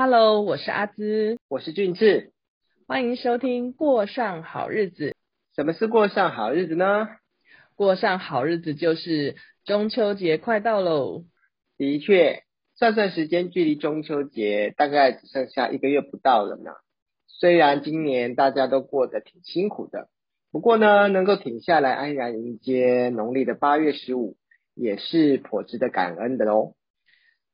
Hello，我是阿兹，我是俊志，欢迎收听《过上好日子》。什么是过上好日子呢？过上好日子就是中秋节快到喽。的确，算算时间，距离中秋节大概只剩下一个月不到了呢。虽然今年大家都过得挺辛苦的，不过呢，能够停下来安然迎接农历的八月十五，也是颇值得感恩的喽。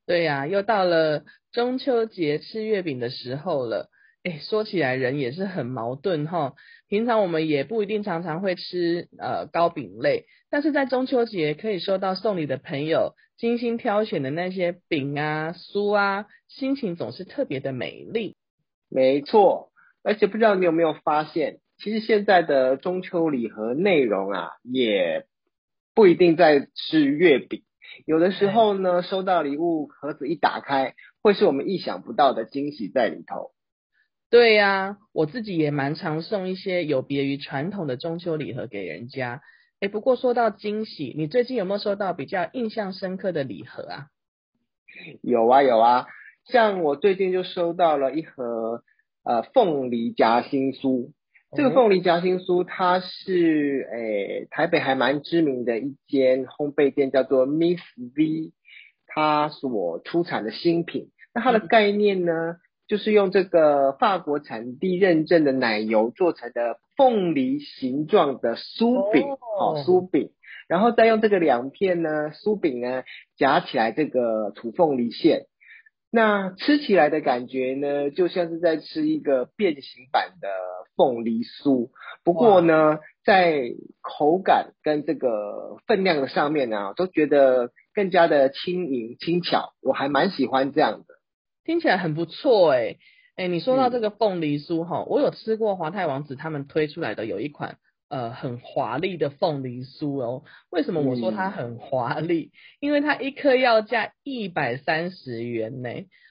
对呀，又到了中秋节吃月饼的时候了。哎，说起来人也是很矛盾哈。平常我们也不一定常常会吃呃糕饼类，但是在中秋节可以收到送礼的朋友精心挑选的那些饼啊、酥啊，心情总是特别的美丽。没错，而且不知道你有没有发现，其实现在的中秋礼盒内容啊，也不一定在吃月饼。有的时候呢，收到礼物盒子一打开，会是我们意想不到的惊喜在里头。对呀，我自己也蛮常送一些有别于传统的中秋礼盒给人家。哎，不过说到惊喜，你最近有没有收到比较印象深刻的礼盒啊？有啊有啊，像我最近就收到了一盒呃凤梨夹心酥。这个凤梨夹心酥，它是诶台北还蛮知名的一间烘焙店，叫做 Miss V，它所出产的新品。那它的概念呢，就是用这个法国产地认证的奶油做成的凤梨形状的酥饼，哦酥饼，然后再用这个两片呢酥饼呢夹起来这个土凤梨馅。那吃起来的感觉呢，就像是在吃一个变形版的凤梨酥。不过呢，在口感跟这个分量的上面呢，都觉得更加的轻盈轻巧。我还蛮喜欢这样的，听起来很不错哎哎，你说到这个凤梨酥哈，我有吃过华泰王子他们推出来的有一款。呃，很华丽的凤梨酥哦。为什么我说它很华丽？因为它一颗要价一百三十元呢。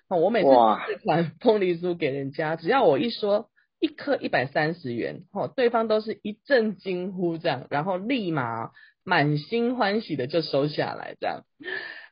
哦，我每次这款凤梨酥给人家，只要我一说一颗一百三十元，哦，对方都是一阵惊呼这样，然后立马满心欢喜的就收下来这样。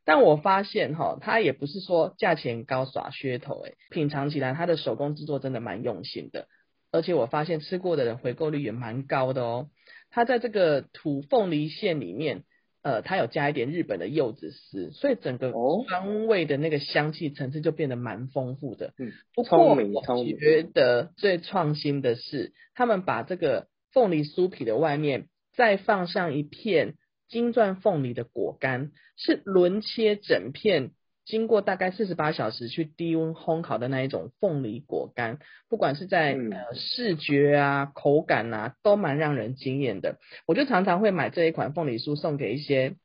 但我发现哈，它也不是说价钱高耍噱头诶，品尝起来它的手工制作真的蛮用心的。而且我发现吃过的人回购率也蛮高的哦。它在这个土凤梨馅里面，呃，它有加一点日本的柚子丝，所以整个香味的那个香气层次就变得蛮丰富的。嗯，不过我觉得最创新的是，他们把这个凤梨酥皮的外面再放上一片金钻凤梨的果干，是轮切整片。经过大概四十八小时去低温烘烤的那一种凤梨果干，不管是在呃视觉啊、口感啊，都蛮让人惊艳的。我就常常会买这一款凤梨酥送给一些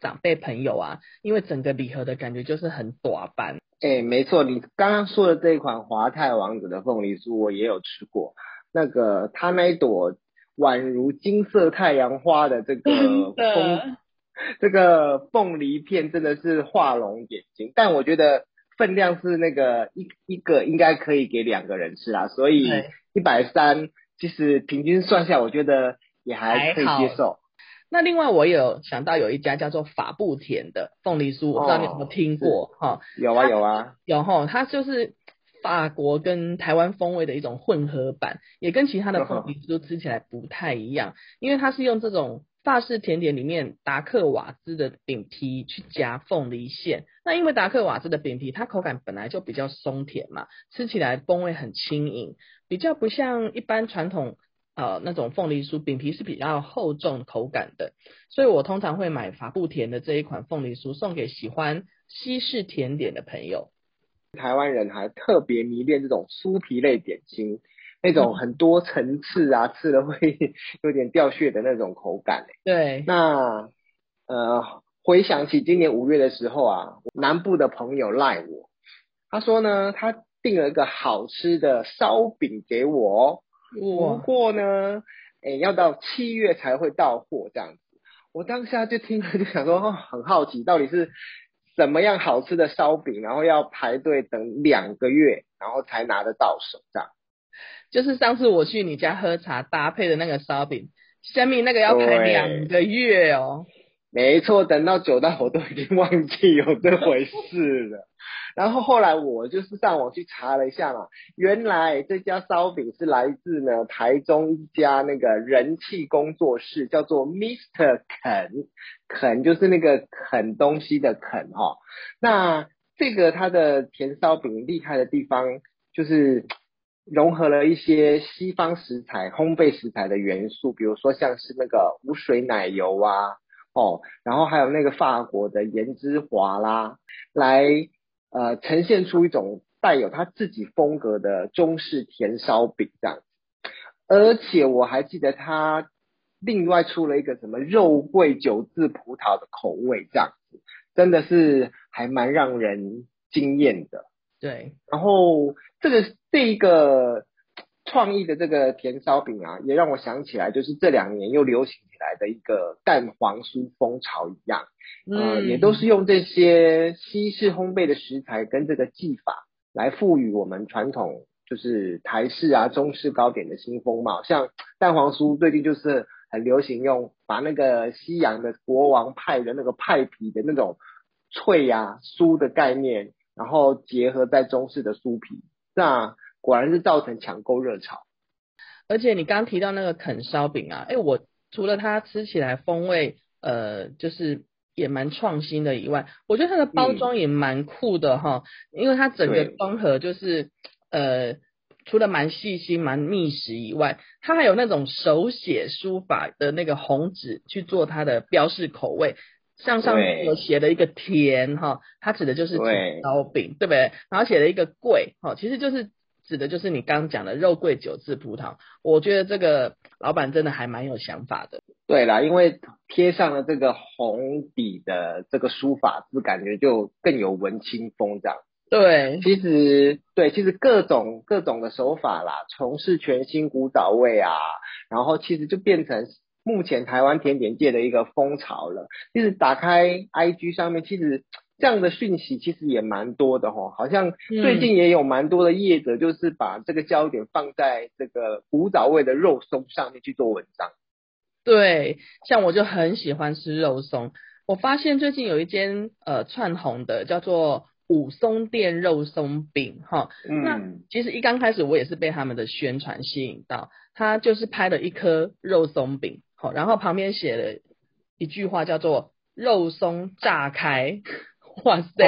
长辈朋友啊，因为整个礼盒的感觉就是很短版。哎，没错，你刚刚说的这一款华泰王子的凤梨酥，我也有吃过。那个它那一朵宛如金色太阳花的这个风。这个凤梨片真的是画龙点睛，但我觉得分量是那个一一个应该可以给两个人吃啊，所以一百三其实平均算下，我觉得也还可以接受。那另外我有想到有一家叫做法布田的凤梨酥，我不知道你有没有听过哈？有啊有啊有哈，它就是法国跟台湾风味的一种混合版，也跟其他的凤 梨酥吃起来不太一样，因为它是用这种。法式甜点里面达克瓦兹的饼皮去夹凤梨馅，那因为达克瓦兹的饼皮它口感本来就比较松甜嘛，吃起来风味很轻盈，比较不像一般传统呃那种凤梨酥饼皮是比较厚重口感的，所以我通常会买法布甜的这一款凤梨酥送给喜欢西式甜点的朋友。台湾人还特别迷恋这种酥皮类点心。那种很多层次啊，吃了会 有点掉屑的那种口感。对，那呃，回想起今年五月的时候啊，南部的朋友赖我，他说呢，他订了一个好吃的烧饼给我，不过呢，哎，要到七月才会到货这样子。我当下就听了就想说，很好奇，到底是怎么样好吃的烧饼，然后要排队等两个月，然后才拿得到手这样。就是上次我去你家喝茶搭配的那个烧饼，下面那个要排两个月哦。没错，等到久到我都已经忘记有这回事了。然后后来我就是上网去查了一下嘛，原来这家烧饼是来自呢台中一家那个人气工作室，叫做 Mr. 肯，肯就是那个啃东西的啃哈。那这个它的甜烧饼厉害的地方就是融合了一些西方食材、烘焙食材的元素，比如说像是那个无水奶油啊。哦，然后还有那个法国的颜之华啦，来呃呈现出一种带有他自己风格的中式甜烧饼这样子，而且我还记得他另外出了一个什么肉桂九字葡萄的口味这样子，真的是还蛮让人惊艳的。对，然后这个这一个。创意的这个甜烧饼啊，也让我想起来，就是这两年又流行起来的一个蛋黄酥风潮一样，呃，也都是用这些西式烘焙的食材跟这个技法来赋予我们传统就是台式啊中式糕点的新风貌。像蛋黄酥最近就是很流行用把那个西洋的国王派的那个派皮的那种脆呀酥的概念，然后结合在中式的酥皮，那。果然是造成抢购热潮，而且你刚提到那个啃烧饼啊，哎，我除了它吃起来风味呃就是也蛮创新的以外，我觉得它的包装也蛮酷的哈，因为它整个装盒就是呃除了蛮细心蛮密实以外，它还有那种手写书法的那个红纸去做它的标示口味，像上面有写了一个甜哈，它指的就是甜烧饼对不对？然后写了一个贵哈，其实就是。指的就是你刚刚讲的肉桂酒制葡萄，我觉得这个老板真的还蛮有想法的。对啦，因为贴上了这个红底的这个书法字，感觉就更有文青风这样。对，其实对，其实各种各种的手法啦，从事全新古早味啊，然后其实就变成目前台湾甜点界的一个风潮了。其实打开 IG 上面，其实。这样的讯息其实也蛮多的哈，好像最近也有蛮多的业者，就是把这个焦点放在这个古早味的肉松上面去做文章。对，像我就很喜欢吃肉松，我发现最近有一间呃串红的叫做武松店肉松饼哈，那其实一刚开始我也是被他们的宣传吸引到，他就是拍了一颗肉松饼，好，然后旁边写了一句话叫做肉松炸开。哇塞！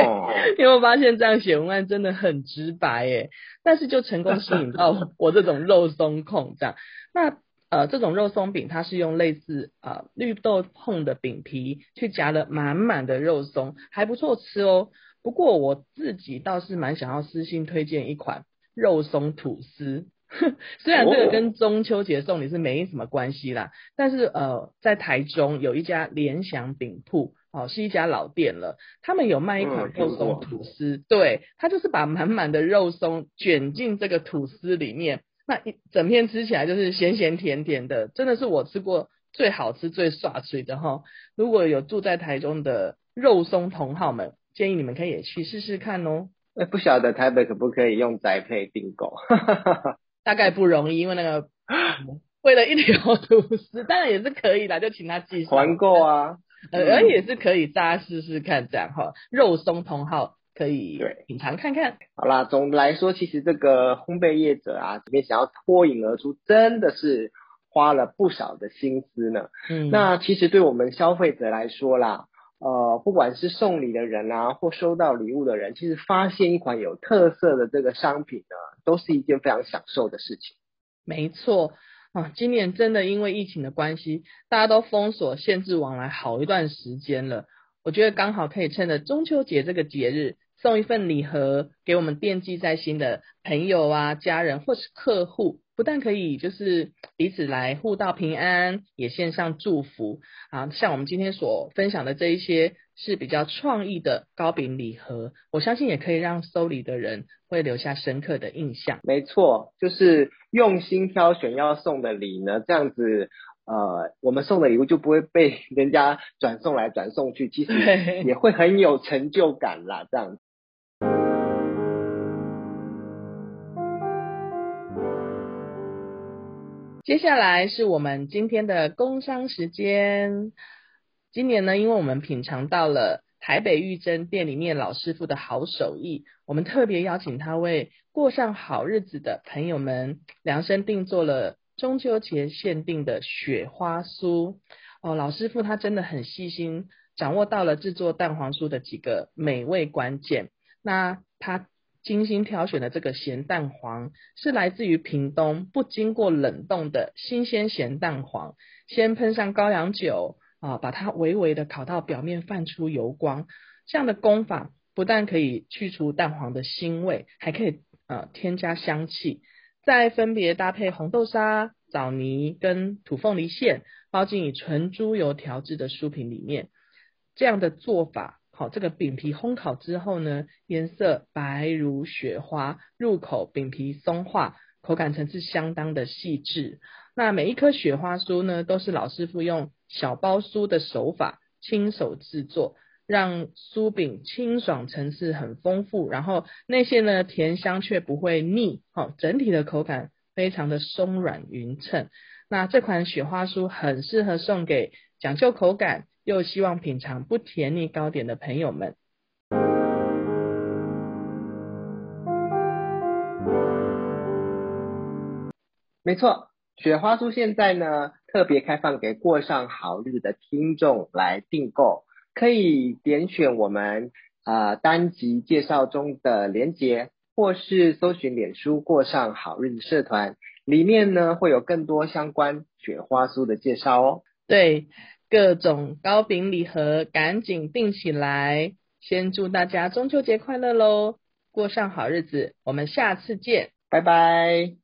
因为我发现这样写文案真的很直白耶，但是就成功吸引到我 这种肉松控这样。那呃，这种肉松饼它是用类似呃绿豆碰的饼皮去夹了满满的肉松，还不错吃哦。不过我自己倒是蛮想要私信推荐一款肉松吐司，虽然这个跟中秋节送礼是没什么关系啦，但是呃，在台中有一家联想饼铺。哦，是一家老店了。他们有卖一款肉松吐司，对，它就是把满满的肉松卷进这个吐司里面，那一整片吃起来就是咸咸甜甜的，真的是我吃过最好吃、最爽嘴的哈。如果有住在台中的肉松同好们，建议你们可以也去试试看哦。哎，不晓得台北可不可以用宅配订购？大概不容易，因为那个 为了一条 吐司，当然也是可以的，就请他寄团购啊。呃，也是可以，大家试试看这样哈，肉松同号可以品尝看看。好啦，总的来说，其实这个烘焙业者啊，这边想要脱颖而出，真的是花了不少的心思呢。嗯，那其实对我们消费者来说啦，呃，不管是送礼的人啊，或收到礼物的人，其实发现一款有特色的这个商品呢，都是一件非常享受的事情。没错。啊，今年真的因为疫情的关系，大家都封锁、限制往来好一段时间了。我觉得刚好可以趁着中秋节这个节日，送一份礼盒给我们惦记在心的朋友啊、家人或是客户，不但可以就是彼此来互道平安，也献上祝福啊。像我们今天所分享的这一些。是比较创意的糕饼礼盒，我相信也可以让收礼的人会留下深刻的印象。没错，就是用心挑选要送的礼呢，这样子，呃，我们送的礼物就不会被人家转送来转送去，其实也会很有成就感啦。这样。接下来是我们今天的工商时间。今年呢，因为我们品尝到了台北玉珍店里面老师傅的好手艺，我们特别邀请他为过上好日子的朋友们量身定做了中秋节限定的雪花酥。哦，老师傅他真的很细心，掌握到了制作蛋黄酥的几个美味关键。那他精心挑选的这个咸蛋黄，是来自于屏东不经过冷冻的新鲜咸蛋黄，先喷上高粱酒。啊，把它微微的烤到表面泛出油光，这样的功法不但可以去除蛋黄的腥味，还可以呃添加香气。再分别搭配红豆沙、枣泥跟土凤梨馅，包进以纯猪油调制的酥皮里面。这样的做法，好，这个饼皮烘烤之后呢，颜色白如雪花，入口饼皮松化，口感层次相当的细致。那每一颗雪花酥呢，都是老师傅用。小包酥的手法，亲手制作，让酥饼清爽，层次很丰富，然后内馅呢甜香却不会腻，好，整体的口感非常的松软匀称。那这款雪花酥很适合送给讲究口感又希望品尝不甜腻糕点的朋友们。没错。雪花酥现在呢特别开放给过上好日子的听众来订购，可以点选我们啊单集介绍中的连结，或是搜寻脸书过上好日子社团，里面呢会有更多相关雪花酥的介绍哦。对，各种糕饼礼盒赶紧订起来，先祝大家中秋节快乐喽！过上好日子，我们下次见，拜拜。